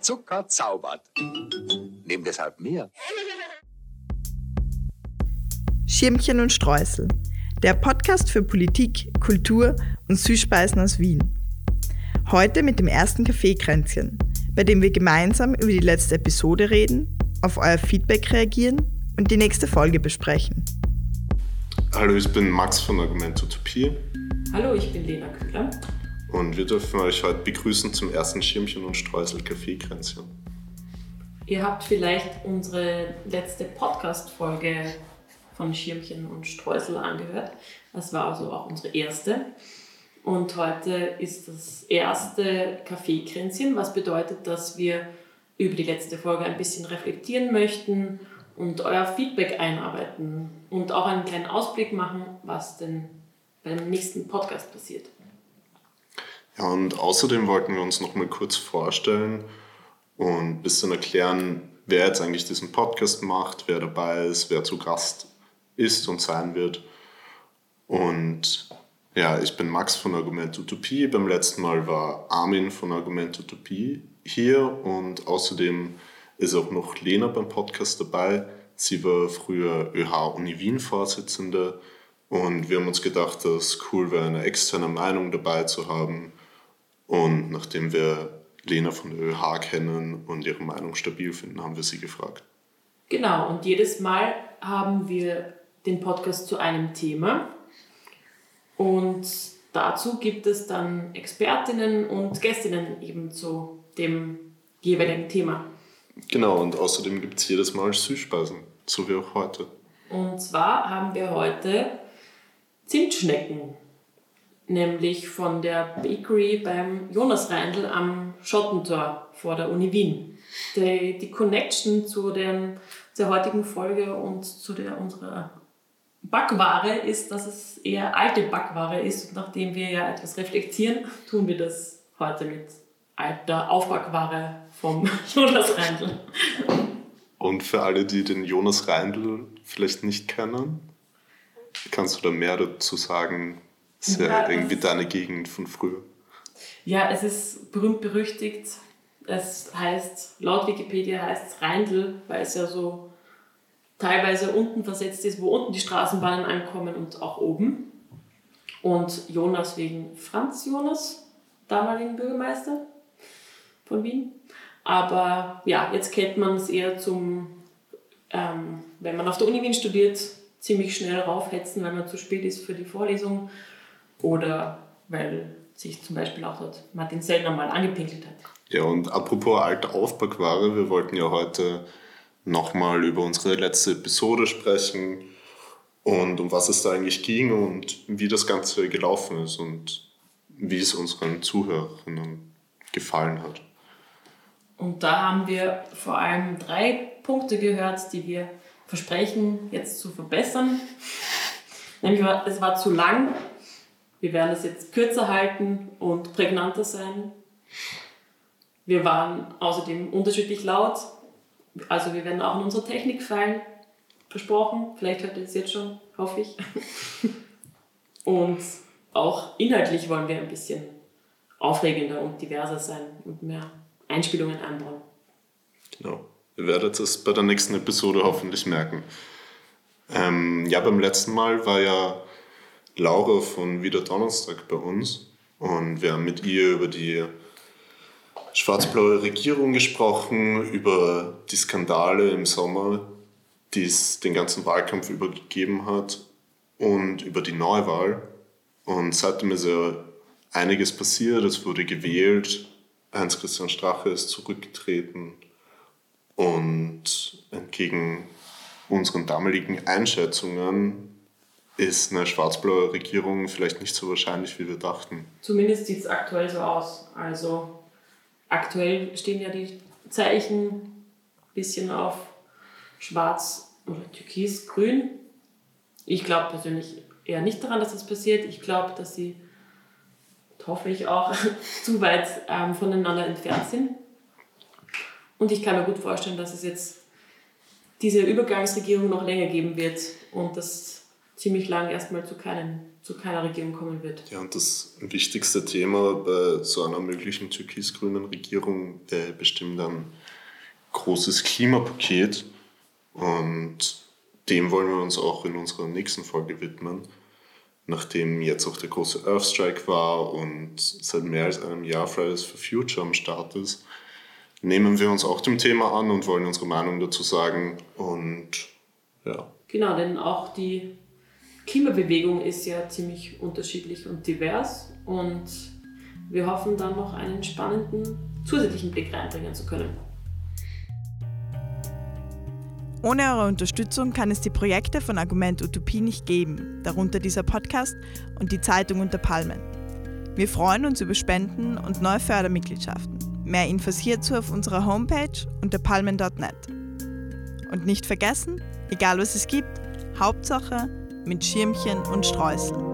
Zucker zaubert. Nehm deshalb mehr. Schirmchen und Streusel. Der Podcast für Politik, Kultur und Süßspeisen aus Wien. Heute mit dem ersten Kaffeekränzchen, bei dem wir gemeinsam über die letzte Episode reden, auf euer Feedback reagieren und die nächste Folge besprechen. Hallo, ich bin Max von Argument Utopie. Hallo, ich bin Lena Kühler. Und wir dürfen euch heute begrüßen zum ersten Schirmchen und Streusel Kaffeekränzchen. Ihr habt vielleicht unsere letzte Podcast-Folge von Schirmchen und Streusel angehört. Das war also auch unsere erste. Und heute ist das erste Kaffeekränzchen, was bedeutet, dass wir über die letzte Folge ein bisschen reflektieren möchten und euer Feedback einarbeiten und auch einen kleinen Ausblick machen, was denn beim nächsten Podcast passiert. Und außerdem wollten wir uns noch mal kurz vorstellen und ein bisschen erklären, wer jetzt eigentlich diesen Podcast macht, wer dabei ist, wer zu Gast ist und sein wird. Und ja, ich bin Max von Argument Utopie. Beim letzten Mal war Armin von Argument Utopie hier und außerdem ist auch noch Lena beim Podcast dabei. Sie war früher ÖH Uni Wien Vorsitzende und wir haben uns gedacht, dass cool wäre, eine externe Meinung dabei zu haben. Und nachdem wir Lena von der ÖH kennen und ihre Meinung stabil finden, haben wir sie gefragt. Genau, und jedes Mal haben wir den Podcast zu einem Thema. Und dazu gibt es dann Expertinnen und Gästinnen eben zu dem jeweiligen Thema. Genau, und außerdem gibt es jedes Mal Süßspeisen, so wie auch heute. Und zwar haben wir heute Zimtschnecken, nämlich von der Bakery beim Jonas Reindl am Schottentor vor der Uni Wien. Die, die Connection zu dem, der heutigen Folge und zu der unserer Backware ist, dass es eher alte Backware ist. Und nachdem wir ja etwas reflektieren, tun wir das heute mit alter Aufbackware vom Jonas Reindl. Und für alle, die den Jonas Reindl vielleicht nicht kennen, kannst du da mehr dazu sagen? Ist ja, irgendwie deine Gegend von früher. Ja, es ist berühmt berüchtigt. Es heißt, laut Wikipedia heißt es Reindl, weil es ja so teilweise unten versetzt ist, wo unten die Straßenbahnen ankommen und auch oben. Und Jonas wegen Franz Jonas, damaligen Bürgermeister von Wien. Aber ja, jetzt kennt man es eher zum, ähm, wenn man auf der Uni Wien studiert, ziemlich schnell raufhetzen, weil man zu spät ist für die Vorlesung oder weil sich zum Beispiel auch dort Martin Sellner mal angepinkelt hat. Ja, und apropos alte Aufbackware, wir wollten ja heute nochmal über unsere letzte Episode sprechen und um was es da eigentlich ging und wie das Ganze gelaufen ist und wie es unseren Zuhörerinnen gefallen hat. Und da haben wir vor allem drei Punkte gehört, die wir versprechen, jetzt zu verbessern. Nämlich, es war zu lang. Wir werden es jetzt kürzer halten und prägnanter sein. Wir waren außerdem unterschiedlich laut. Also wir werden auch in unsere Technik fallen. Versprochen. Vielleicht hört ihr es jetzt schon, hoffe ich. Und auch inhaltlich wollen wir ein bisschen aufregender und diverser sein und mehr Einspielungen einbauen. Genau. Ihr werdet es bei der nächsten Episode hoffentlich merken. Ähm, ja, beim letzten Mal war ja Laura von Wieder Donnerstag bei uns. Und wir haben mit ihr über die schwarz-blaue Regierung gesprochen, über die Skandale im Sommer, die es den ganzen Wahlkampf übergegeben hat und über die Neuwahl. Und seitdem ist ja einiges passiert, es wurde gewählt, Heinz-Christian Strache ist zurückgetreten. Und entgegen unseren damaligen Einschätzungen ist eine schwarz-blaue Regierung vielleicht nicht so wahrscheinlich, wie wir dachten. Zumindest sieht es aktuell so aus. Also aktuell stehen ja die Zeichen ein bisschen auf schwarz oder türkis-grün. Ich glaube persönlich eher nicht daran, dass das passiert. Ich glaube, dass sie hoffe ich auch, zu weit ähm, voneinander entfernt sind. Und ich kann mir gut vorstellen, dass es jetzt diese Übergangsregierung noch länger geben wird und das ziemlich lang erstmal zu, keinen, zu keiner Regierung kommen wird. Ja, und das wichtigste Thema bei so einer möglichen türkis-grünen Regierung wäre bestimmt ein großes Klimapaket. Und dem wollen wir uns auch in unserer nächsten Folge widmen. Nachdem jetzt auch der große Earth Strike war und seit mehr als einem Jahr Fridays for Future am Start ist, nehmen wir uns auch dem Thema an und wollen unsere Meinung dazu sagen. Und ja. Genau, denn auch die Klimabewegung ist ja ziemlich unterschiedlich und divers und wir hoffen dann noch einen spannenden zusätzlichen Blick reinbringen zu können. Ohne eure Unterstützung kann es die Projekte von Argument Utopie nicht geben, darunter dieser Podcast und die Zeitung unter Palmen. Wir freuen uns über Spenden und neue Fördermitgliedschaften. Mehr Infos hierzu auf unserer Homepage unter palmen.net. Und nicht vergessen, egal was es gibt, Hauptsache mit Schirmchen und Streusel.